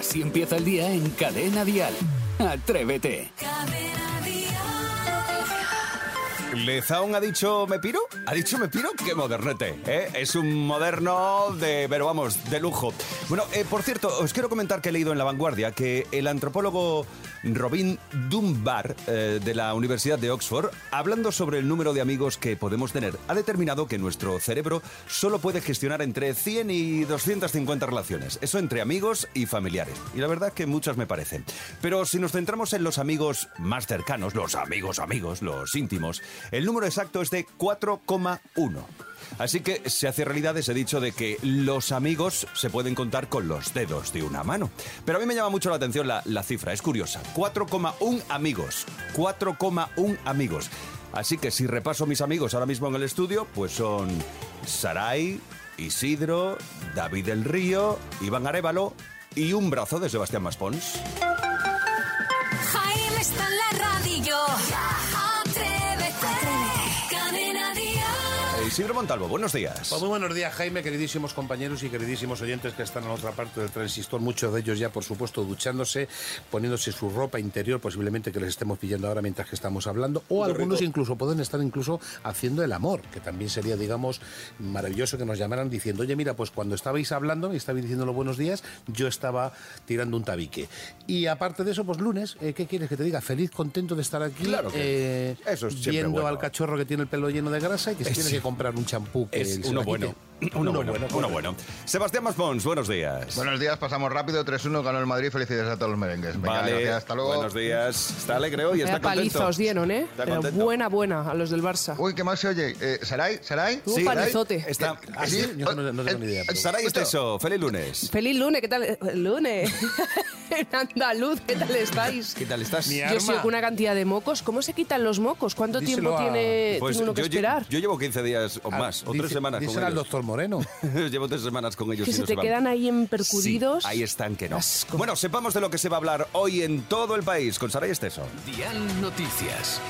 Así empieza el día en Cadena Dial. Atrévete. Lezaun ha dicho ¿me piro? ¿Ha dicho me piro? ¡Qué modernete! ¿eh? Es un moderno de, pero vamos, de lujo. Bueno, eh, por cierto, os quiero comentar que he leído en La Vanguardia que el antropólogo Robin Dunbar eh, de la Universidad de Oxford, hablando sobre el número de amigos que podemos tener, ha determinado que nuestro cerebro solo puede gestionar entre 100 y 250 relaciones. Eso entre amigos y familiares. Y la verdad que muchas me parecen. Pero si nos centramos en los amigos más cercanos, los amigos amigos, los íntimos, el número exacto es de 4,1. Así que se hace realidad ese dicho de que los amigos se pueden contar con los dedos de una mano. Pero a mí me llama mucho la atención la, la cifra, es curiosa. 4,1 amigos. 4,1 amigos. Así que si repaso mis amigos ahora mismo en el estudio, pues son Saray, Isidro, David del Río, Iván Arevalo y un brazo de Sebastián Maspons. Jaime está en la radio. Isidro Montalvo, buenos días. Pues muy buenos días, Jaime, queridísimos compañeros y queridísimos oyentes que están en otra parte del transistor. Muchos de ellos ya, por supuesto, duchándose, poniéndose su ropa interior, posiblemente que les estemos pillando ahora mientras que estamos hablando. O algunos incluso pueden estar incluso haciendo el amor, que también sería, digamos, maravilloso que nos llamaran diciendo, oye, mira, pues cuando estabais hablando y estabais diciendo los buenos días, yo estaba tirando un tabique. Y aparte de eso, pues lunes, eh, ¿qué quieres que te diga? Feliz, contento de estar aquí. Claro que eh, eso es viendo bueno. al cachorro que tiene el pelo lleno de grasa y que se tiene que comprar un champú que Es uno bueno. quite. Uno, bueno, uno correcto. bueno. Sebastián Maspons, buenos días. Buenos días, pasamos rápido. 3-1 ganó el Madrid. Felicidades a todos los merengues. Venga, vale, gracias, hasta luego. buenos días. Está alegre hoy, está paliza contento. os dieron, ¿eh? Está Pero contento. buena, buena a los del Barça. Uy, ¿qué más se oye? Eh, ¿Saray? ¿Saray? Un Sí, palizote. Está, ¿Ah, sí? Yo no, no tengo ni idea. pero- Saray Esteso, feliz lunes. Feliz lunes, ¿qué tal? Eh, Lunes. en andaluz, ¿qué tal estáis? ¿Qué tal estás? Mi Yo arma. soy con una cantidad de mocos. ¿Cómo se quitan los mocos? ¿Cuánto Díselo tiempo a- tiene, Pues tiene uno que yo, lle- esperar? yo llevo 15 días o Ah, más, o dice- tres semanas con al ellos. doctor Moreno. llevo tres semanas con ellos que y se no te van. quedan ahí empercudidos. Sí, ahí están que no. Asco. Bueno, sepamos de lo que se va a hablar hoy en todo el país con Saray Esteso. Dial Noticias.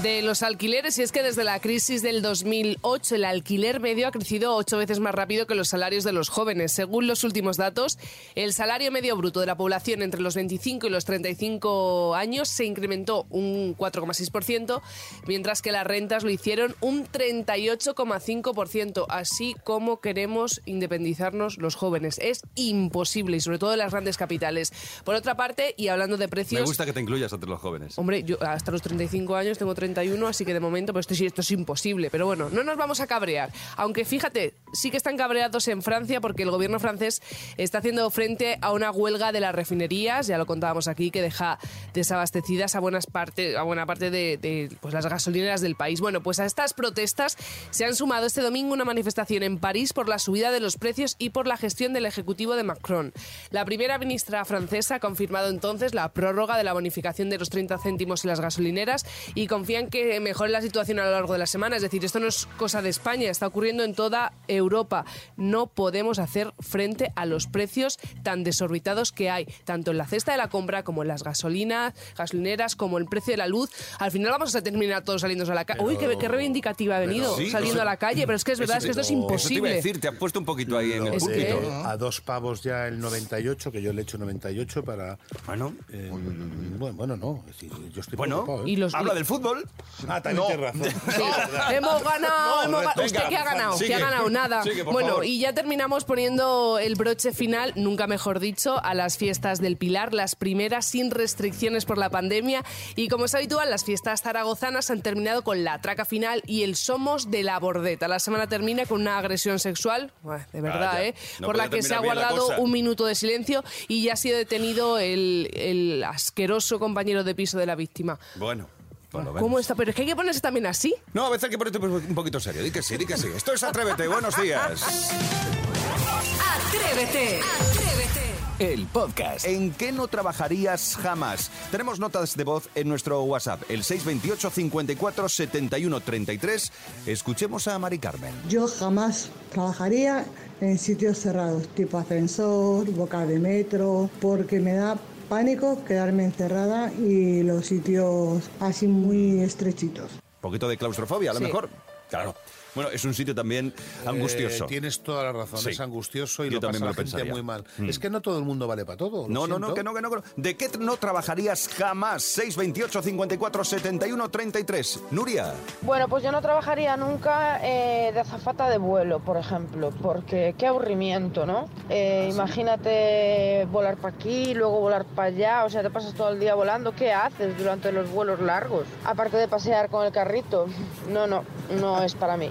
De los alquileres, y es que desde la crisis del 2008 el alquiler medio ha crecido ocho veces más rápido que los salarios de los jóvenes. Según los últimos datos, el salario medio bruto de la población entre los 25 y los 35 años se incrementó un 4,6%, mientras que las rentas lo hicieron un 38,5%. Así como queremos independizarnos los jóvenes. Es imposible, y sobre todo en las grandes capitales. Por otra parte, y hablando de precios... Me gusta que te incluyas entre los jóvenes. Hombre, yo hasta los 35 años tengo 31, así que de momento, pues esto esto es imposible. Pero bueno, no nos vamos a cabrear. Aunque fíjate, sí que están cabreados en Francia porque el gobierno francés está haciendo frente a una huelga de las refinerías, ya lo contábamos aquí, que deja desabastecidas a, buenas parte, a buena parte de, pues, las gasolineras del país. Bueno, pues a estas protestas se han sumado este domingo una manifestación en París por la subida de los precios y por la gestión del Ejecutivo de Macron. La primera ministra francesa ha confirmado entonces la prórroga de la bonificación de los 30 céntimos en las gasolineras y confían que mejore la situación a lo largo de la semana. Es decir, esto no es cosa de España, está ocurriendo en toda Europa. No podemos hacer frente a los precios tan desorbitados que hay, tanto en la cesta de la compra como en las gasolinas, gasolineras, como el precio de la luz. Al final vamos a terminar todos saliendo a la calle. Uy, qué, qué reivindicativa ha venido sí, saliendo a la calle, pero es que es verdad, es que esto es Eso te iba a imposible. decir, te has puesto un poquito ahí en el púlpito. de a dos pavos ya el 98, que yo le echo 98 para... Bueno, eh, bueno, bueno, no. es decir, yo estoy bueno, preocupado, ¿eh? Y los- habla del fútbol. Ah, también tienes razón. Hemos ganado, hemos ga- venga, ¿Usted qué ha ganado? sigue. ¿Qué ha ganado? Nada. Sigue, por bueno, favor. y ya terminamos poniendo el broche final, nunca mejor dicho, a las fiestas del Pilar, las primeras sin restricciones por la pandemia. Y como es habitual, las fiestas zaragozanas han terminado con la traca final y el Somos de la Bordeta. La semana termina con una agresión sexual, de verdad, Vaya, ¿eh? no por la que se ha guardado un minuto de silencio y ya ha sido detenido el, el asqueroso compañero de piso de la víctima. Bueno, por lo ¿Cómo está? Pero es que hay que ponerse también así. No, a veces hay que ponerte un poquito serio. Di que sí, di que sí. Esto es Atrévete. Buenos días. Atrévete. Atrévete. El podcast. ¿En qué no trabajarías jamás? Tenemos notas de voz en nuestro WhatsApp, el 628 54 71 33. Escuchemos a Mari Carmen. Yo jamás trabajaría en sitios cerrados, tipo ascensor, boca de metro, porque me da pánico quedarme encerrada y los sitios así muy estrechitos. Un poquito de claustrofobia, a lo Sí. mejor. Claro. Bueno, es un sitio también angustioso. Eh, tienes toda la razón, Sí. es angustioso y Yo lo pasa también me la lo gente pensaría. muy mal. Mm. Es que no todo el mundo vale para todo. No, no, no, que no, que no, que no. ¿De qué no trabajarías jamás? 628 54 71 33. Nuria. Bueno, pues yo no trabajaría nunca eh, de azafata de vuelo, por ejemplo, porque qué aburrimiento, ¿no? Eh, imagínate volar para aquí, luego volar para allá, o sea, te pasas todo el día volando, ¿qué haces durante los vuelos largos? Aparte de pasear con el carrito, no, no, no es para mí.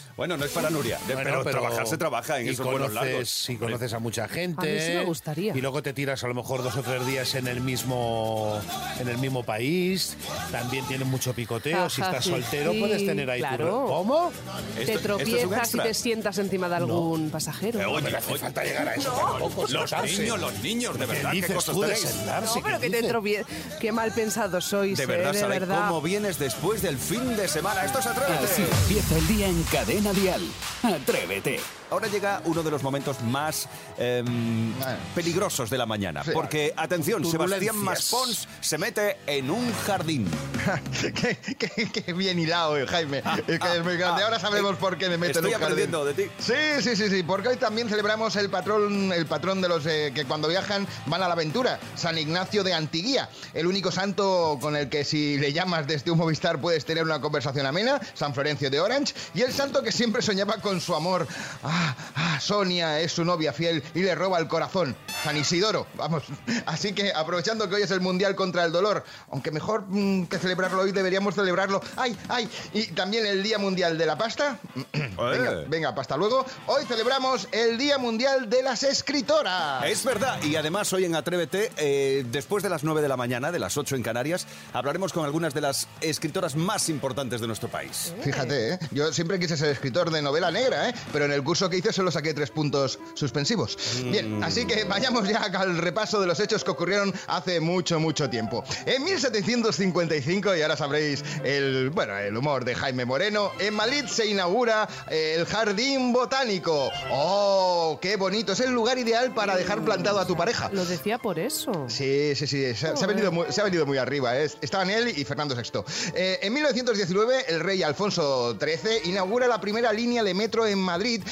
Bueno, no es para Nuria, de- Bueno, pero, trabajar se trabaja en y esos conoces- largos. Si conoces a mucha gente. A mí sí me gustaría. Y luego te tiras a lo mejor dos o tres días en el mismo en el mismo país. También tiene mucho picoteo. si estás sí, soltero, sí, puedes tener ahí tu- claro. ¿Cómo? Te Esto- esto es un tropiezas y te sientas encima de algún pasajero. Eh, oye, No hace oye, falta llegar a eso tampoco. los sentarse. niños, los niños, de ¿Qué verdad, qué dices cosas tú de tenéis? sentarse? No, pero ¿Qué que te tropiezas. Qué mal pensados sois, De eh, verdad, de ¿sabéis verdad. cómo vienes después del fin de semana? Esto es Atrévete. Así empieza el día en Cadena Dial. Atrévete. Ahora llega uno de los momentos más em, peligrosos de la mañana. Sí. Porque, atención, Sebastián. Maspons se mete en un jardín. qué, qué- qué bien hilado, eh, Jaime. Es que es muy grande. Ahora sabemos por qué me meto Estoy en un jardín. aprendiendo de ti. Sí, sí, sí, sí, porque hoy también celebramos el patrón, el patrón de los eh, que cuando viajan van a la aventura, San Ignacio de Antiguía, el único santo con el que si le llamas desde un Movistar puedes tener una conversación amena, San Florencio de Orange, y el santo que siempre soñaba con su amor. Ah, ah, Sonia es su novia fiel y le roba el corazón, San Isidoro, vamos. Así que aprovechando que hoy es el Mundial contra el Dolor, aunque mejor mm, que celebrarlo hoy deberíamos celebrarlo, ay, ay, y también el Día Mundial de la Pasta. Venga, venga, hasta luego. Hoy celebramos el Día Mundial de las Escritoras. Es verdad, y además hoy en Atrévete, eh, después de las 9 de la mañana, de las 8 en Canarias, hablaremos con algunas de las escritoras más importantes de nuestro país. Fíjate, ¿eh? yo siempre quise ser escritor de novela negra, ¿eh? pero en el curso que hice solo saqué tres puntos suspensivos. Bien, así que vayamos ya al repaso de los hechos que ocurrieron hace mucho, mucho tiempo. En 1755, y ahora sabréis el, bueno, el humor de Jaime Moreno, en Madrid se inaugura eh, el Jardín Botánico. ¡Oh, qué bonito! Es el lugar ideal para dejar plantado a tu pareja. Lo decía por eso. Sí, sí, sí, se, ha- se ha venido muy, se ha venido muy arriba. ¿eh? Estaban él y Fernando VI. Eh, en 1919, el rey Alfonso XIII inaugura la primera línea de metro en Madrid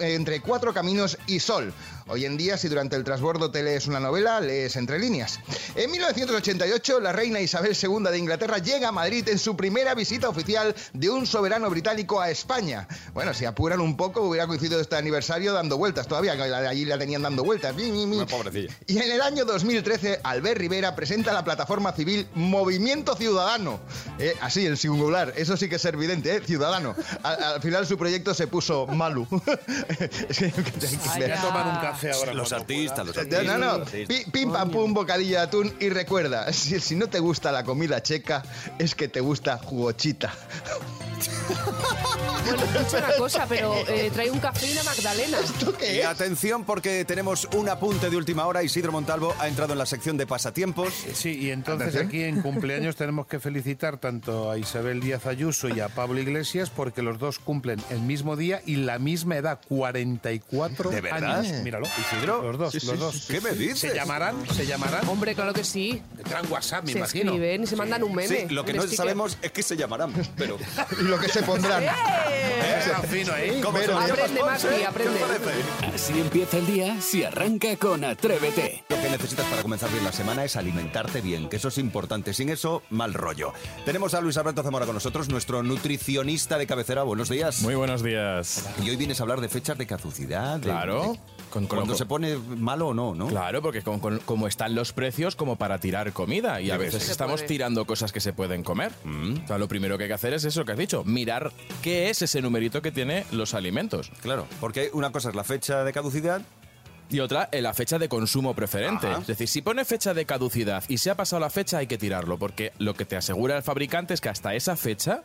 entre, Cuatro Caminos y Sol. Hoy en día, si durante el transbordo te lees una novela, lees entre líneas. En 1988, la reina Isabel II de Inglaterra llega a Madrid en su primera visita oficial de un soberano británico a España. Bueno, si apuran un poco, hubiera coincidido este aniversario dando vueltas todavía, que allí la tenían dando vueltas. Una pobrecilla. Y en el año 2013, Albert Rivera presenta la plataforma civil Movimiento Ciudadano. Eh, así, en singular. Eso sí que es ser vidente, ¿eh? Ciudadano. Al, al final su proyecto se puso Malu. Es que- Voy a café ahora. Los artistas, los artistas. no, no. Pim, pam, pum, bocadillo de atún. Y recuerda, si, si no te gusta la comida checa, es que te gusta jugochita. Bueno, escucha una cosa, pero eh, trae un café y una magdalena. ¿Esto Y qué es? atención porque tenemos un apunte de última hora. Isidro Montalvo ha entrado en la sección de pasatiempos. Sí, y entonces Atención. aquí en cumpleaños tenemos que felicitar tanto a Isabel Díaz Ayuso y a Pablo Iglesias porque los dos cumplen el mismo día y la misma edad, 44 ¿De verdad? años. Míralo, Isidro. Los dos, Sí, los sí, dos. sí. ¿Qué me dices? ¿Se llamarán? ¿Se llamarán? Hombre, claro que sí. Tendrán WhatsApp, me Se imagino. escriben y se mandan un meme. Sí, lo que no sticker. sabemos es que se llamarán, pero... Y lo que se pondrán. Eh, era fino ahí. ¿Cómo se Pero- llama, Aprende? Maxi, ¿Qué aprende. Así empieza el día si arranca con Atrévete. Lo que necesitas para comenzar bien la semana es alimentarte bien, que eso es importante. Sin eso, mal rollo. Tenemos a Luis Alberto Zamora con nosotros, nuestro nutricionista de cabecera. Buenos días. Muy buenos días. Y hoy vienes a hablar de fechas de caducidad. de- Claro. de- Con- con- cuando con- se pone malo o no, ¿no? Claro, porque con- con- como están los precios como para tirar comida y a veces estamos puede. tirando cosas que se pueden comer. O sea, lo primero que hay que hacer es eso que has dicho, mirar qué es ese numerito que tiene los alimentos. Claro, porque una cosa es la fecha de caducidad Y otra, eh, la fecha de consumo preferente. Ajá. Es decir, si pone fecha de caducidad y se ha pasado la fecha, hay que tirarlo, porque lo que te asegura el fabricante es que hasta esa fecha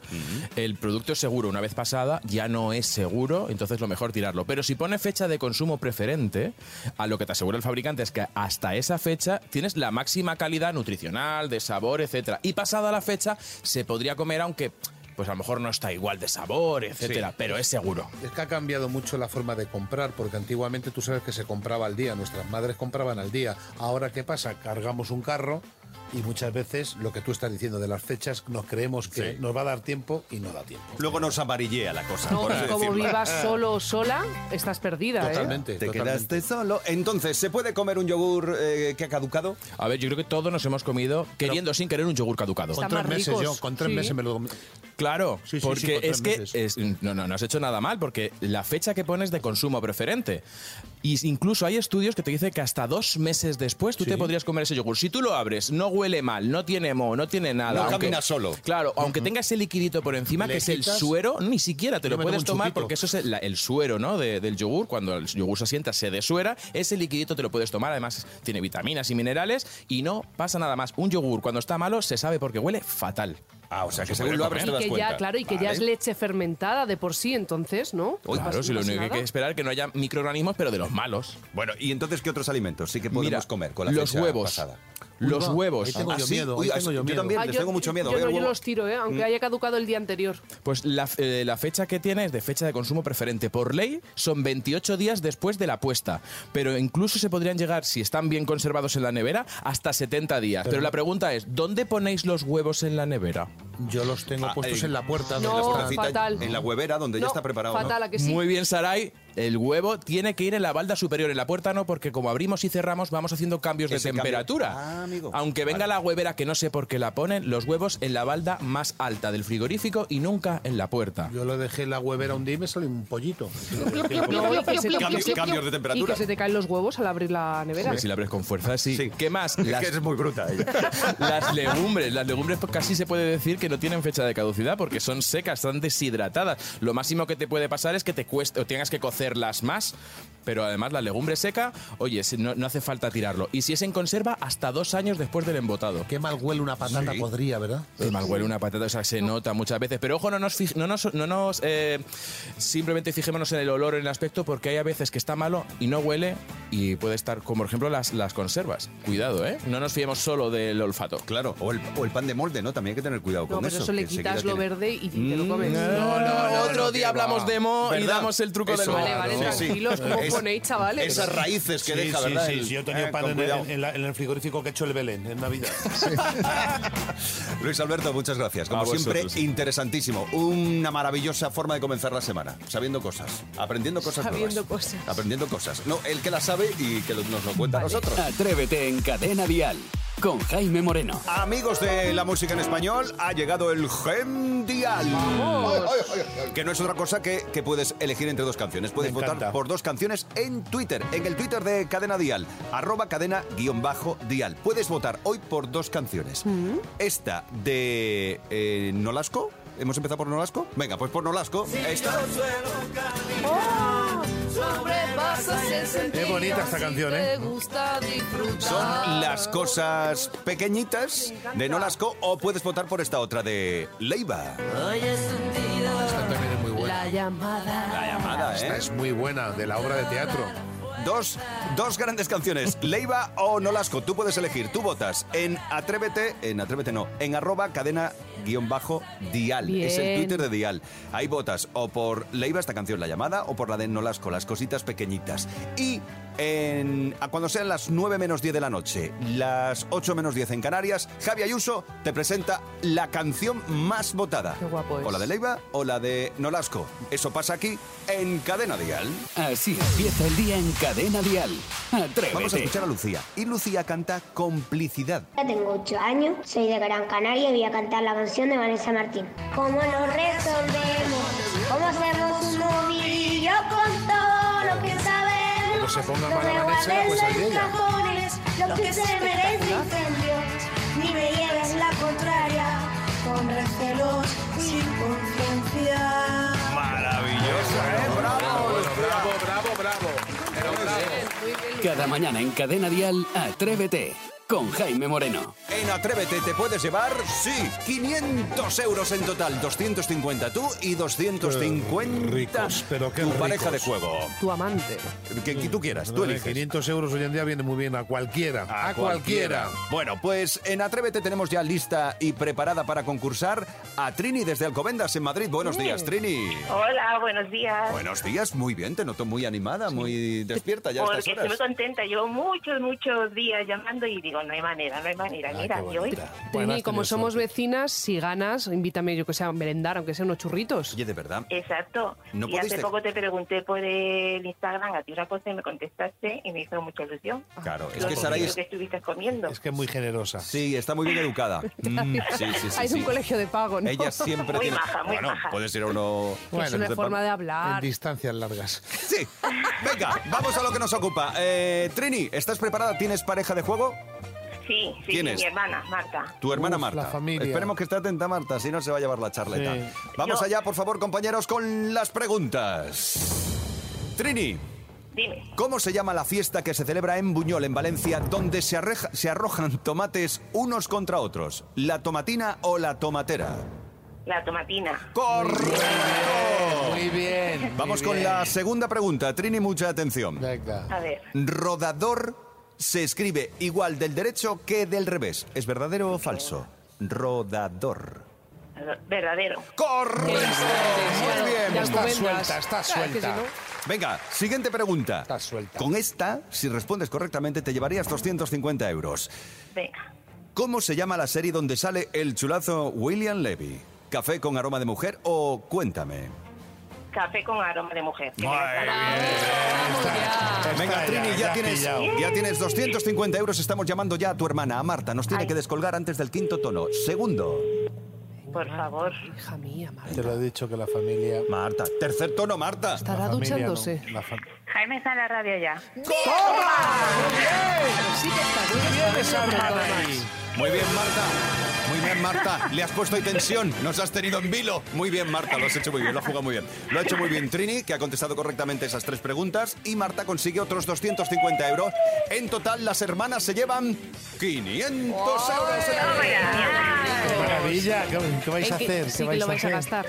el producto es seguro. Una vez pasada, ya no es seguro, entonces lo mejor tirarlo. Pero si pone fecha de consumo preferente, a lo que te asegura el fabricante es que hasta esa fecha tienes la máxima calidad nutricional, de sabor, etcétera. Y pasada la fecha, se podría comer, aunque pues a lo mejor no está igual de sabor, etcétera, pero es seguro. Es que ha cambiado mucho la forma de comprar, porque antiguamente tú sabes que se compraba al día, nuestras madres compraban al día. Ahora, ¿qué pasa? Cargamos un carro, Y muchas veces lo que tú estás diciendo de las fechas, nos creemos que Sí. nos va a dar tiempo y no da tiempo. Luego nos amarillea la cosa. No, por así como decirlo. vivas solo o sola, estás perdida, ¿eh? Totalmente. Te totalmente. quedaste solo. Entonces, ¿se puede comer un yogur eh, que ha caducado? A ver, yo creo que todos nos hemos comido, queriendo sin querer, un yogur caducado. Con tres más meses ricos. yo, con tres Sí. meses me lo... Claro, Sí, sí, sí, porque es que es- no, no, no has hecho nada mal, porque la fecha que pones de consumo preferente. Y incluso hay estudios que te dicen que hasta dos meses después tú te podrías comer ese yogur. Si tú lo abres, no huele mal, no tiene moho, no tiene nada. No aunque- camina solo. Claro, aunque tenga ese liquidito por encima, que es el suero, ni siquiera te Yo lo puedes tomar chupito. porque eso es el, suero ¿no? de- del yogur. Cuando el yogur se asienta, se desuera. Ese liquidito te lo puedes tomar. Además, tiene vitaminas y minerales y no pasa nada más. Un yogur, cuando está malo, se sabe porque huele fatal. Ah, o sea, que Se según lo abres te das cuenta. ya, claro, y que ya es leche fermentada de por sí, entonces, ¿no? Claro, pasa- si lo único que hay que esperar es que no haya microorganismos, pero de los malos. Bueno, ¿y entonces qué otros alimentos sí que podemos Mira, comer con la los fecha huevos. pasada? Los huevos. ahí tengo Ah, yo sí, miedo, ahí tengo yo miedo. también Ah, les yo- tengo mucho miedo. Yo, ¿eh, no, el yo los tiro, ¿eh? aunque haya caducado el día anterior. Pues la, eh, la fecha que tiene es de fecha de consumo preferente. Por ley son 28 días después de la puesta. Pero incluso se podrían llegar, si están bien conservados en la nevera, hasta 70 días. Pero, la pregunta es, ¿dónde ponéis los huevos en la nevera? Yo los tengo Ah, puestos eh, en la puerta. No, donde fatal. En la huevera, donde ya No, está preparado. ¿no? Fatal, ¿a que sí? Muy bien, Saray. El huevo tiene que ir en la balda superior, en la puerta no, porque como abrimos y cerramos vamos haciendo cambios de temperatura. Ah, amigo. Aunque venga Vale. la huevera, que no sé por qué la ponen, los huevos en la balda más alta del frigorífico y nunca en la puerta. Yo lo dejé en la huevera un día y me salió un pollito. Cambios- de temperatura. Y que se te caen los huevos al abrir la nevera. Hombre, si la abres con fuerza, sí. Sí. ¿Qué más? Es Las- que eres muy bruta ella. Las legumbres, las legumbres pues, casi se puede decir que no tienen fecha de caducidad porque son secas, están deshidratadas. Lo máximo que te puede pasar es que te cueste o tengas que cocerlas más, pero además la legumbre seca, oye, no, no hace falta tirarlo. Y si es en conserva, hasta dos años después del embotado. Qué mal huele una patata Sí. podría, ¿verdad? El mal huele una patata, o sea, se nota muchas veces. Pero ojo, no nos, no nos, no nos eh, simplemente fijémonos en el olor en el aspecto, porque hay a veces que está malo y no huele y puede estar, como por ejemplo las, las conservas. Cuidado, ¿eh? No nos fiemos solo del olfato. Claro, o el, o el pan de molde, ¿no? También hay que tener cuidado No, con pero eso. eso le que enseguida quitas lo tiene- verde y te lo comes. No, no, no, otro día hablamos va. de mo y damos el truco del Eso. mo. Vale, vale, tranquilos, ¿cómo Es- ponéis, chavales? Esas raíces que Sí, deja, sí, ¿verdad? sí, sí, yo he tenido eh, pan en, en- en la- en el frigorífico que he hecho el Belén en Navidad. Luis Alberto, muchas gracias. Como siempre, interesantísimo. Una maravillosa forma de comenzar la semana. Sabiendo cosas, aprendiendo cosas Sabiendo nuevas. cosas. Aprendiendo cosas. No, el que las sabe y que nos lo cuenta a nosotros. Atrévete en Cadena Dial con Jaime Moreno. Amigos de la música en español, ha llegado el Gem Dial. Que no es otra cosa que, que puedes elegir entre dos canciones. Puedes Me votar encanta. por dos canciones en Twitter, en el Twitter de Cadena Dial, arroba cadena guion bajo Dial. Puedes votar hoy por dos canciones. Esta de eh, Nolasco. ¿Hemos empezado por Nolasco? Venga, pues por Nolasco. Esta. Qué bonita esta canción, ¿eh? Son las cosas pequeñitas de Nolasco o puedes votar por esta otra de Leiva. Esta también es muy buena. La llamada. La llamada, Esta ¿eh? es muy buena, de la obra de teatro. Dos, dos grandes canciones, Leiva o Nolasco. Tú puedes elegir, tú votas en Atrévete, en Atrévete no, en arroba cadena guion bajo Dial. Es el. Twitter de Dial. Ahí votas o por Leiva, esta canción, La Llamada, o por la de Nolasco, las cositas pequeñitas. Y en, a cuando sean las 9 menos 10 de la noche, las 8 menos 10 en Canarias, Javi Ayuso te presenta la canción más votada. Qué guapo es. O la de Leiva o la de Nolasco. Eso pasa aquí en Cadena Dial. Así empieza el día en Cadena Dial. Atrévete. Vamos a escuchar a Lucía. Y Lucía canta Complicidad. Ya tengo 8 años, soy de Gran Canaria y voy a cantar la canción de Vanessa Martín. ¿Cómo nos resolvemos? ¿Cómo hacemos un novillo con todo se ponga Vanessa, guardes pues en ella. lo que se merece incendio, ni me lleves la contraria con recelos sin conciencia. Maravillosa, ¿eh? ¡Bravo! Bravo, bravo, bravo. Cada mañana en Cadena Dial, Atrévete con Jaime Moreno. En Atrévete te puedes llevar, sí, 500 euros en total. 250 tú y 250 ricos, pero qué tu ricos. pareja de juego. Tu amante. Que, que tú quieras, tú No, eh, eliges. 500 euros hoy en día viene muy bien a cualquiera. A, cualquiera. Bueno, pues en Atrévete tenemos ya lista y preparada para concursar a Trini desde Alcobendas en Madrid. Buenos días, Trini. Hola, buenos días. Buenos días, muy bien, te noto muy animada, muy despierta ya a Porque estas estoy muy contenta. Llevo muchos, muchos días llamando y digo, digo, no hay manera, no hay manera. Ay, Mira, bonita. Trini, Bueno, has como somos suerte. vecinas, si ganas, invítame yo que sea a merendar, aunque sean unos churritos. Oye, de verdad. Exacto. No y hace de- poco te pregunté por el Instagram a ti una cosa y me contestaste y me hizo mucha ilusión. Claro, es Lo que es... que estuviste comiendo. Es que es muy generosa. Sí, está muy bien educada. Mm, sí, sí, sí. Ah, es un sí. colegio de pago, ¿no? Ella siempre Muy tiene... maja, muy bueno, maja. puede ser uno... Que es una forma de En hablar. distancias largas. Sí. Venga, vamos a lo que nos ocupa. Eh, Trini, ¿estás preparada? ¿Tienes pareja de juego? Sí, sí, ¿Quién sí, es? mi hermana, Marta. Tu hermana Uf, Marta. la familia. Esperemos que esté atenta Marta, si no se va a llevar la charleta. Sí. Vamos Yo- allá, por favor, compañeros, con las preguntas. Trini, Dime. ¿cómo se llama la fiesta que se celebra en Buñol, en Valencia, donde se, arreja- se arrojan tomates unos contra otros? ¿La tomatina o la tomatera? La tomatina. ¡Correcto! Muy bien. muy Vamos con bien. la segunda pregunta. Trini, mucha atención. Venga. A ver. Rodador se escribe igual del derecho que del revés. ¿Es verdadero o falso? Rodador. Verdadero. ¡Correcto! Muy bien. Está suelta, está suelta. Venga, siguiente pregunta. Está suelta. Con esta, si respondes correctamente, te llevarías 250 euros. Venga. ¿Cómo se llama la serie donde sale el chulazo William Levy? ¿Café con aroma de mujer o Cuéntame? Café con aroma de mujer. Muy Venga, Trini, ya, ya tienes, pillado. ya tienes 250 euros. Estamos llamando ya a tu hermana, a Marta. Nos tiene Ay. que descolgar antes del quinto tono. Segundo. Por favor. Hija mía, Marta. Te lo he dicho que la familia. Marta. Tercer tono, Marta. Estará la familia no, duchándose. la fa- Jaime está en la radio ya. Sí que está bien. Muy bien, Marta. Muy bien, Marta. Le has puesto ahí tensión. Nos has tenido en vilo. Muy bien, Marta. Lo has hecho muy bien. Lo has jugado muy bien. Lo ha hecho muy bien Trini, que ha contestado correctamente esas tres preguntas. Y Marta consigue otros 250 euros. En total, las hermanas se llevan 500 euros. ¡Qué maravilla! ¿Qué, vais a ¿En qué- hacer? sí ¿Qué vais lo a vais a hacer? gastar.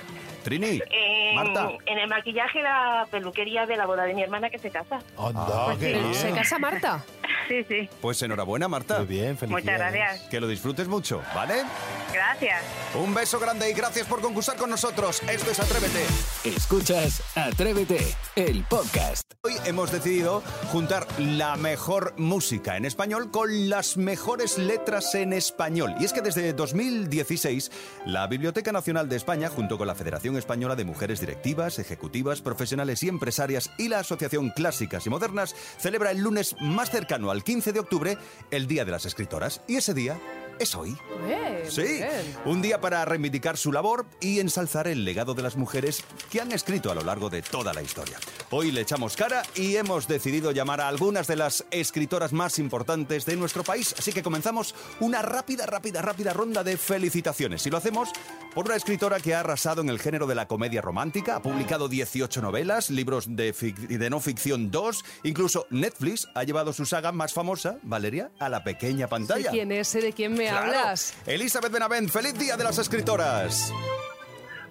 Trini, En, Marta. en el maquillaje, la peluquería de la boda de mi hermana que se casa. Anda, qué Pero, bien. ¿Se casa Marta? Sí, sí. Pues enhorabuena, Marta. Muy bien, felicidades. Muchas gracias. Que lo disfrutes mucho, ¿vale? Gracias. Un beso grande y gracias por concursar con nosotros. Esto es Atrévete. Escuchas Atrévete, el podcast. Hoy hemos decidido juntar la mejor música en español con las mejores letras en español. Y es que desde 2016, la Biblioteca Nacional de España, junto con la Federación Española de Mujeres Directivas, Ejecutivas, Profesionales y Empresarias y la Asociación Clásicas y Modernas, celebra el lunes más cercano al 15 de octubre el Día de las Escritoras. Y ese día es hoy. Eh, Sí, un día para reivindicar su labor y ensalzar el legado de las mujeres que han escrito a lo largo de toda la historia. Hoy le echamos cara y hemos decidido llamar a algunas de las escritoras más importantes de nuestro país, así que comenzamos una rápida, rápida, rápida ronda de felicitaciones. Y lo hacemos por una escritora que ha arrasado en el género de la comedia romántica, ha publicado 18 novelas, libros de, fic- de no ficción 2, incluso Netflix ha llevado su saga más famosa, Valeria, a la pequeña pantalla. ¿Quién es? ¿De quién me Claro. hablas? Elizabeth Benavent, feliz día de las escritoras.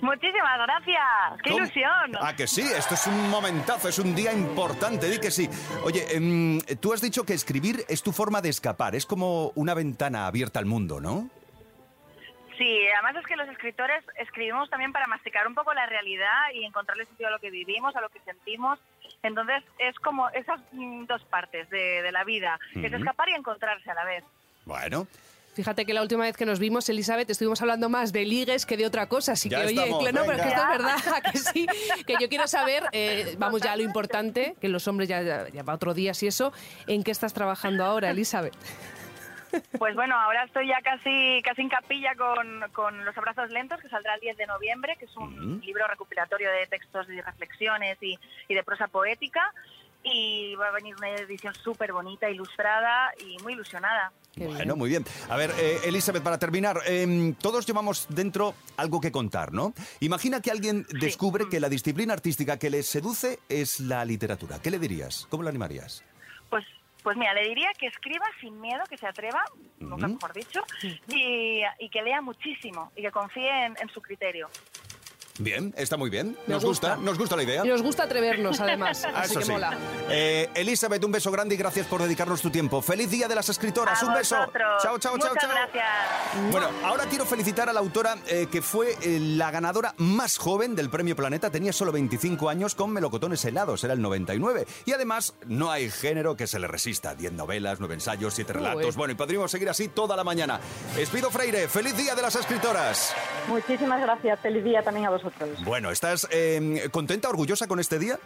Muchísimas gracias. ¡Qué ¿Cómo? ilusión! Ah, que sí, esto es un momentazo, es un día importante, di que sí. Oye, em, tú has dicho que escribir es tu forma de escapar, es como una ventana abierta al mundo, ¿no? Sí, además es que los escritores escribimos también para masticar un poco la realidad y encontrarle sentido a lo que vivimos, a lo que sentimos. Entonces es como esas mm, dos partes de, de la vida, que es escapar y encontrarse a la vez. Bueno, Fíjate que la última vez que nos vimos, Elizabeth, estuvimamos hablando más de ligues que de otra cosa. Así Ya que, oye, estamos, no, pero es que esto es verdad, que sí. Que yo quiero saber, eh, vamos ya a lo importante, que los hombres ya, ya, ya va otro día, si eso, ¿en qué estás trabajando ahora, Elizabeth? Pues bueno, ahora estoy ya casi, casi en capilla con, con Los Abrazos Lentos, que saldrá el 10 de noviembre, que es un libro recopilatorio de textos y reflexiones y, y de prosa poética. Y va a venir una edición súper bonita, ilustrada y muy ilusionada. Bueno, muy bien. A ver, eh, Elizabeth, para terminar, em, todos llevamos dentro algo que contar, ¿no? Imagina que alguien descubre que la disciplina artística que le seduce es la literatura. ¿Qué le dirías? ¿Cómo lo animarías? Pues, pues mira, le diría que escriba sin miedo, que se atreva, nunca Ujú. mejor dicho, y, y que lea muchísimo y que confíe en, en su criterio. Bien, está muy bien. Nos gusta. gusta. nos gusta la idea. Y nos gusta atrevernos, además. Así eso que sí. mola. Eh, Elizabeth, un beso grande y gracias por dedicarnos tu tiempo. Feliz día de las escritoras. A un beso. vosotros. Chao, chao, chao, Muchas chao. gracias. Bueno, ahora quiero felicitar a la autora eh, que fue eh, la ganadora más joven del Premio Planeta. Tenía solo 25 años con melocotones helados, era el 99. Y además, no hay género que se le resista. 10 novelas, 9 ensayos, 7 Uy. relatos. Bueno, y podríamos seguir así toda la mañana. Espido Freire, feliz día de las escritoras. Muchísimas gracias. Feliz día también a vosotros. Bueno, ¿estás eh, contenta, orgullosa con este día?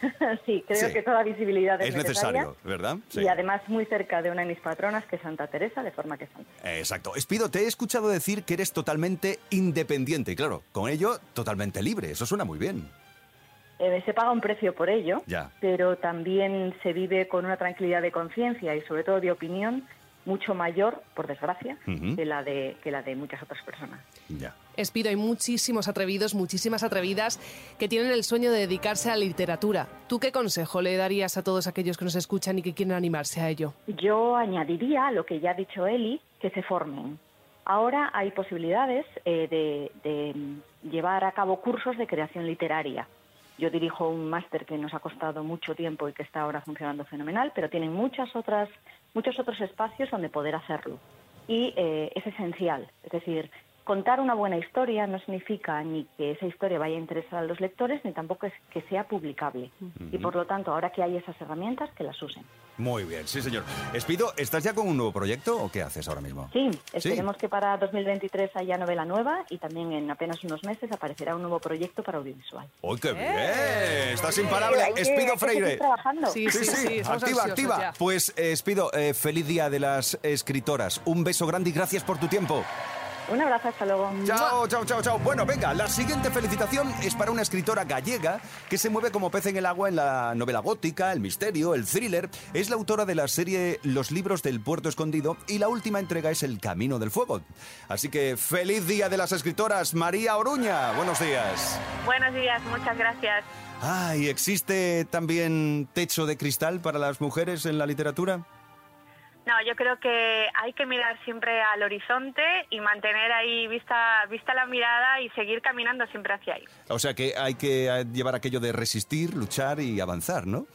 sí, creo Sí. que toda visibilidad es, Es necesario, ¿verdad? Sí. Y además muy cerca de una de mis patronas, que es Santa Teresa, de forma que santa. Exacto. Espido, te he escuchado decir que eres totalmente independiente y claro, con ello totalmente libre. Eso suena muy bien. Eh, se paga un precio por ello, Ya. pero también se vive con una tranquilidad de conciencia y sobre todo de opinión mucho mayor, por desgracia, que, la de, que la de muchas otras personas. Ya. Espido, hay muchísimos atrevidos, muchísimas atrevidas que tienen el sueño de dedicarse a la literatura. ¿Tú qué consejo le darías a todos aquellos que nos escuchan y que quieren animarse a ello? Yo añadiría a lo que ya ha dicho Eli, que se formen. Ahora hay posibilidades eh, de, de, llevar a cabo cursos de creación literaria. Yo dirijo un máster que nos ha costado mucho tiempo y que está ahora funcionando fenomenal, pero tienen muchas otras, muchos otros espacios donde poder hacerlo. Y eh, es esencial. Es decir, contar una buena historia no significa ni que esa historia vaya a interesar a los lectores, ni tampoco es que sea publicable. Y por lo tanto, ahora que hay esas herramientas, que las usen. Muy bien, sí, señor. Espido, ¿estás ya con un nuevo proyecto o qué haces ahora mismo? Sí, esperemos que para 2023 haya novela nueva y también en apenas unos meses aparecerá un nuevo proyecto para audiovisual. ¡Uy, qué bien! Estás imparable. Que- Espido que Freire. seguir trabajando. Sí, sí, activa, activa. ya. Pues, eh, Espido, eh, feliz día de las escritoras. Un beso grande y gracias por tu tiempo. Un abrazo, hasta luego. Chao, chao, chao, chao. Bueno, venga, la siguiente felicitación es para una escritora gallega que se mueve como pez en el agua en la novela gótica, el misterio, el thriller. Es la autora de la serie Los libros del puerto escondido y la última entrega es El camino del fuego. Así que feliz día de las escritoras, María Oruña. Buenos días. Buenos días, muchas gracias. Ay, ¿existe también techo de cristal para las mujeres en la literatura? No, yo creo que hay que mirar siempre al horizonte y mantener ahí vista, vista la mirada y seguir caminando siempre hacia ahí. O sea que hay que eh, llevar aquello de resistir, luchar y avanzar, ¿no?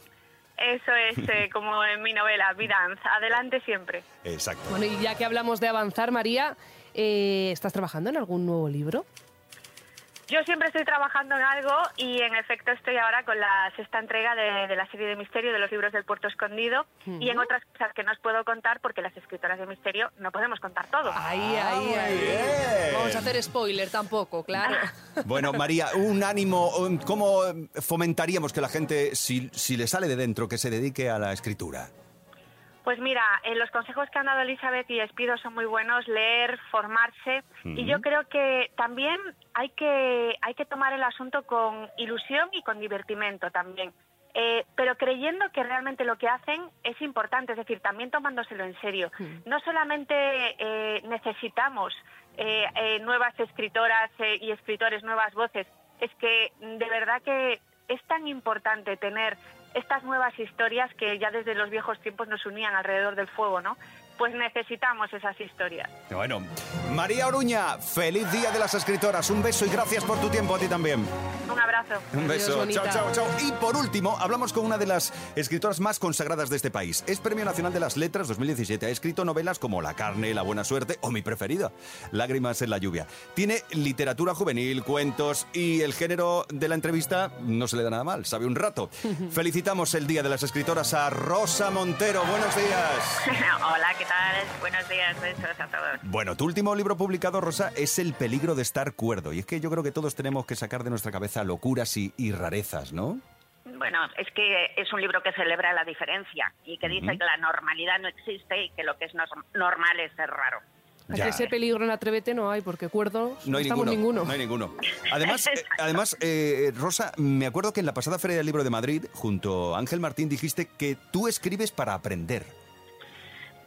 Eso es eh, como en mi novela, Vidanza, adelante siempre. Exacto. Bueno, y ya que hablamos de avanzar, María, eh, ¿estás trabajando en algún nuevo libro? Yo siempre estoy trabajando en algo y en efecto estoy ahora con la sexta entrega de, de la serie de misterio de los libros del puerto escondido y en otras cosas que no os puedo contar porque las escritoras de misterio no podemos contar todo. Ahí, ahí, ahí. bien. Vamos a hacer spoiler tampoco, claro. Bueno, María, un ánimo. un- ¿Cómo fomentaríamos que la gente, si, si le sale de dentro, que se dedique a la escritura? Pues mira, eh, los consejos que han dado Elizabeth y Espido son muy buenos, leer, formarse y yo creo que también hay que, hay que tomar el asunto con ilusión y con divertimento también. Eh, pero creyendo que realmente lo que hacen es importante, es decir, también tomándoselo en serio. No solamente eh, necesitamos eh, eh, nuevas escritoras eh, y escritores, nuevas voces, es que de verdad que es tan importante tener estas nuevas historias que ya desde los viejos tiempos nos unían alrededor del fuego, ¿no? Pues necesitamos esas historias. Bueno, María Oruña, feliz día de las escritoras. Un beso y gracias por tu tiempo a ti también. Un abrazo. Un beso. Chao, chao, chao. Y por último, hablamos con una de las escritoras más consagradas de este país. Es Premio Nacional de las Letras 2017. Ha escrito novelas como La carne, La buena suerte o mi preferida, Lágrimas en la lluvia. Tiene literatura juvenil, cuentos y el género de la entrevista no se le da nada mal, sabe un rato. Felicitamos el Día de las Escritoras a Rosa Montero. Buenos días. Hola, ¿qué tal? Buenos días, besos a todos. Bueno, tu último libro publicado, Rosa, es El peligro de estar cuerdo. Y es que yo creo que todos tenemos que sacar de nuestra cabeza locuras y, y rarezas, ¿no? Bueno, es que es un libro que celebra la diferencia y que dice que la normalidad no existe y que lo que es nor- normal es ser raro. Ya. Ese peligro en Atrévete no hay, porque cuerdos No hay estamos ninguno, ninguno. No hay ninguno. Además, eh, además eh, Rosa, me acuerdo que en la pasada Feria del Libro de Madrid, junto a Ángel Martín, dijiste que tú escribes para aprender.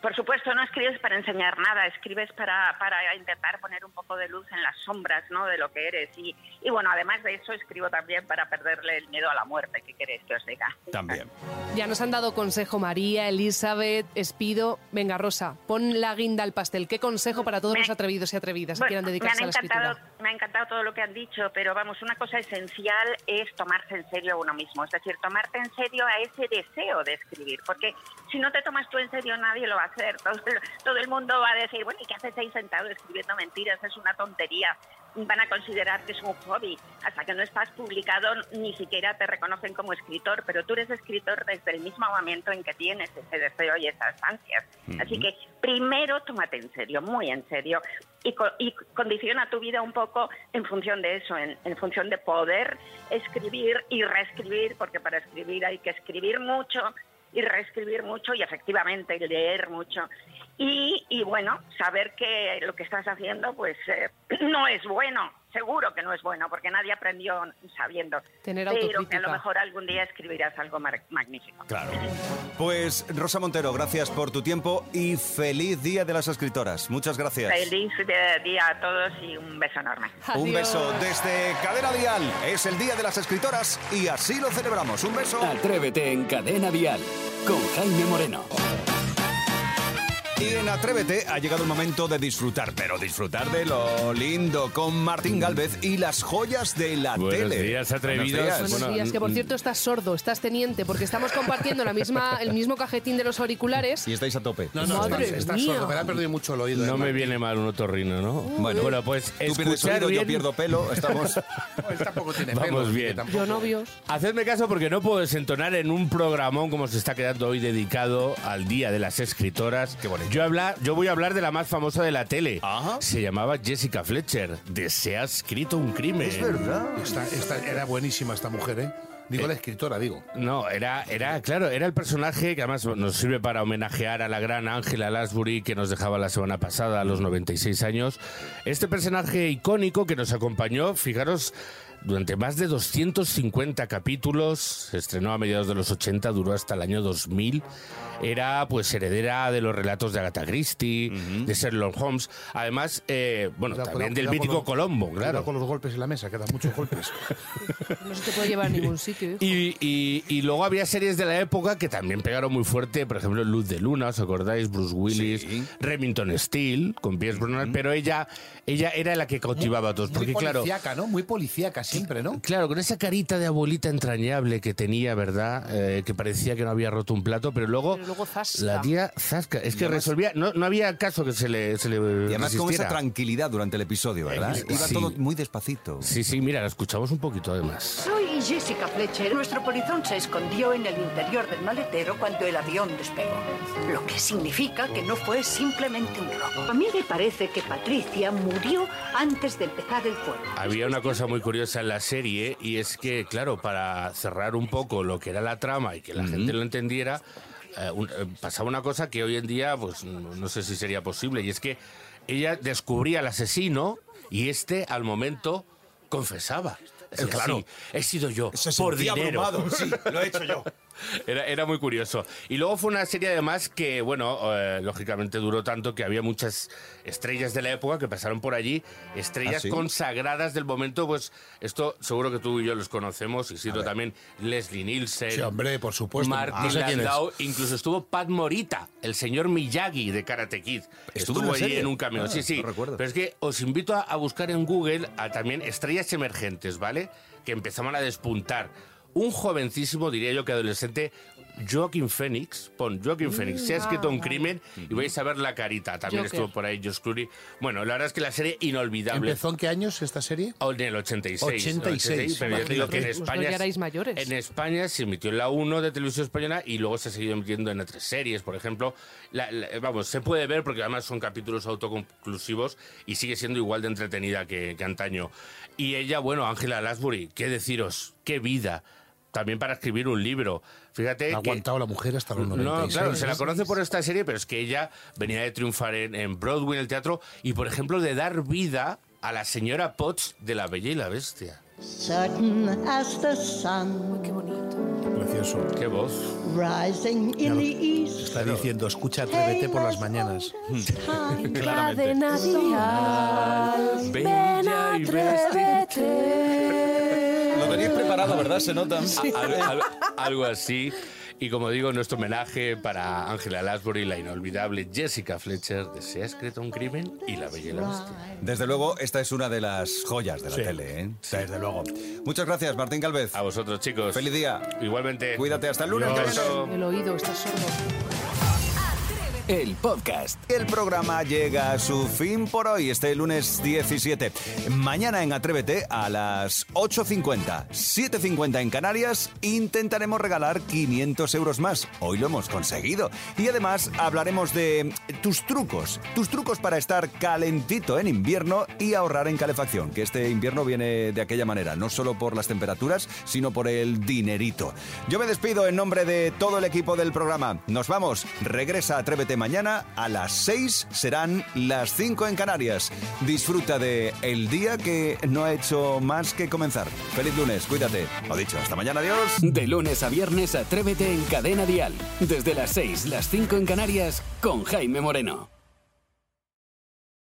Por supuesto, no escribes para enseñar nada, escribes para, para intentar poner un poco de luz en las sombras ¿no? de lo que eres. Y, y bueno, además de eso, escribo también para perderle el miedo a la muerte, que queréis que os diga. También. Ya nos han dado consejo María, Elizabeth, Espido. Venga, Rosa, pon la guinda al pastel. ¿Qué consejo para todos los atrevidos y atrevidas que Bueno, quieran me, dedicarse han a la encantado, escritura? me ha encantado todo lo que han dicho, pero vamos, una cosa esencial es tomarse en serio a uno mismo, es decir, tomarte en serio a ese deseo de escribir, porque si no te tomas tú en serio nadie lo va a hacer, todo, el- todo el mundo va a decir, bueno, ¿y qué haces ahí sentado escribiendo mentiras? Es una tontería, van a considerar que es un hobby, hasta que no estás publicado ni siquiera te reconocen como escritor, pero tú eres escritor desde el mismo momento en que tienes ese deseo y esas ansias. Así que primero tómate en serio, muy en serio, y, co- y condiciona tu vida un poco en función de eso, en, en función de poder escribir y reescribir, porque para escribir hay que escribir mucho y reescribir mucho y efectivamente leer mucho. Y, y bueno, saber que lo que estás haciendo pues eh, no es bueno, seguro que no es bueno, porque nadie aprendió sabiendo. Tener pero que a lo mejor algún día escribirás algo magnífico. Claro. Pues Rosa Montero, gracias por tu tiempo y feliz Día de las Escritoras. Muchas gracias. Feliz día a todos y un beso enorme. Un beso desde Cadena Dial. Es el Día de las Escritoras y así lo celebramos. Un beso. Atrévete en Cadena Dial con Jaime Moreno. Y en Atrévete ha llegado el momento de disfrutar, pero disfrutar de lo lindo con Martín Galvez y las joyas de la Buenos tele. días, atrevidos. Buenos días. Buenos Bueno, días, que por mm, cierto estás sordo, estás teniente, porque estamos compartiendo la misma, el mismo cajetín de los auriculares. Y estáis a tope. No, no, Madre está, está mía. sordo, pero ha perdido mucho el oído. No eh, me viene mal un otorrino, ¿no? Bueno, bueno pues Tú pierdes oído, yo bien. pierdo pelo. Estamos. Él tampoco tiene Vamos pelo, bien. tampoco- Yo novios. Hacedme caso porque no puedo desentonar en un programón como se está quedando hoy dedicado al Día de las Escritoras. Qué bonito. Yo, habla- yo voy a hablar de la más famosa de la tele. Ajá. Se llamaba Jessica Fletcher. De Se ha escrito un crimen. Es verdad. Esta- esta- era buenísima esta mujer, ¿eh? Digo la escritora, digo. No, era, era, claro, era el personaje que además nos sirve para homenajear a la gran Angela Lansbury que nos dejaba la semana pasada a los 96 años. Este personaje icónico que nos acompañó, fijaros, durante más de 250 capítulos, se estrenó a mediados de los 80, duró hasta el año 2000. Era pues heredera de los relatos de Agatha Christie, de Sherlock Holmes. Además, eh, bueno, Cuidado, también cuidado, del mítico los- Colombo, claro. con los golpes en la mesa, quedan muchos golpes. No se te puede llevar a ningún sitio. hijo. Y, y- y luego había series de la época que también pegaron muy fuerte, por ejemplo, Luz de Luna, ¿os acordáis? Bruce Willis, Sí. Remington Steele, con Pierce Brosnan, pero ella, ella era la que cautivaba a todos, Muy porque claro, policíaca, ¿no? Muy policíaca siempre, ¿no? claro, con esa carita de abuelita entrañable que tenía, ¿verdad? Eh, que parecía que no había roto un plato, pero luego, Luego zasca. la tía zasca, es que resolvía, no, no había caso que se le, se le Y además con esa resistiera. tranquilidad durante el episodio, ¿verdad? Eh, Iba sí. todo muy despacito. Sí, sí, mira, la escuchamos un poquito además. Soy Jessica Fletcher. Nuestro polizón se escondió en el interior del maletero cuando el avión despegó. Lo que significa que no fue simplemente un robo. A mí me parece que Patricia murió antes de empezar el fuego. Había una cosa muy curiosa en la serie y es que, claro, para cerrar un poco lo que era la trama y que la gente lo entendiera, eh, un- eh, pasaba una cosa que hoy en día, pues no, no sé si sería posible, y es que ella descubría al asesino y este al momento confesaba. Claro. "Sí, he sido yo, Se por dinero. abrumado, sí, lo he hecho yo. Era, era muy curioso. Y luego fue una serie además que, bueno, eh, lógicamente duró tanto que había muchas estrellas de la época que pasaron por allí, estrellas ¿Ah, sí? consagradas del momento, pues esto seguro que tú y yo los conocemos, y Isidro también, Leslie Nielsen. Sí, hombre, por supuesto. Martin es. Landau, incluso estuvo Pat Morita, el señor Miyagi de Karate Kid. ¿Estuvo Estuvo, allí serie? en un cameo. Ah, sí, sí. no recuerdo. Pero es que os invito a, a buscar en Google a también estrellas emergentes, ¿vale? Que empezaban a despuntar. Un jovencísimo, diría yo que adolescente, Joaquin Phoenix, pon Joaquin Phoenix, se ha escrito un crimen y vais a ver la carita. También Joker. estuvo por ahí Josh Clooney. Bueno, la verdad es que la serie inolvidable. ¿Empezó en qué años esta serie? Oh, En el 86. 86, pero yo digo que en. Pues España. ya erais mayores. En España se emitió en la 1 de televisión española y luego se ha seguido emitiendo en otras series, por ejemplo. La- la- vamos, se puede ver porque además son capítulos autoconclusivos y sigue siendo igual de entretenida que, que antaño. Y ella, bueno, Ángela Lansbury, qué deciros, qué vida. También para escribir un libro. Fíjate Ha que aguantado la mujer hasta los no, 96. claro, se la conoce por esta serie, pero es que ella venía de triunfar en, en Broadway, en el teatro, y por ejemplo de dar vida a la señora Potts de La Bella y la Bestia. certain as the sun. Qué bonito. precioso. Qué voz. Rising in the east. Está diciendo, escucha Atrévete por las mañanas. Dial. Ven, atrévete. Tenéis preparado, ¿verdad? Se nota. Al- al- algo así. Y como digo, nuestro homenaje para Angela Lansbury, la inolvidable Jessica Fletcher de Se ha escrito un crimen y La Bella y la Bestia. Desde luego, esta es una de las joyas de la Sí. tele, ¿eh? Desde luego. Muchas gracias, Martín Galvez. A vosotros, chicos. Feliz día. Igualmente. Cuídate hasta el lunes. El oído está sordo. El podcast. El programa llega a su fin por hoy, este lunes 17. Mañana en Atrévete a las 8.50, 7.50 en Canarias, intentaremos regalar 500 euros más. Hoy lo hemos conseguido. Y además hablaremos de tus trucos, tus trucos para estar calentito en invierno y ahorrar en calefacción, que este invierno viene de aquella manera, no solo por las temperaturas, sino por el dinerito. Yo me despido en nombre de todo el equipo del programa. Nos vamos, regresa Atrévete mañana a las 6, serán las 5 en Canarias. Disfruta de el día que no ha hecho más que comenzar. Feliz lunes, cuídate. Lo dicho, hasta mañana, adiós. De lunes a viernes, atrévete en Cadena Dial. Desde las 6, las 5 en Canarias, con Jaime Moreno.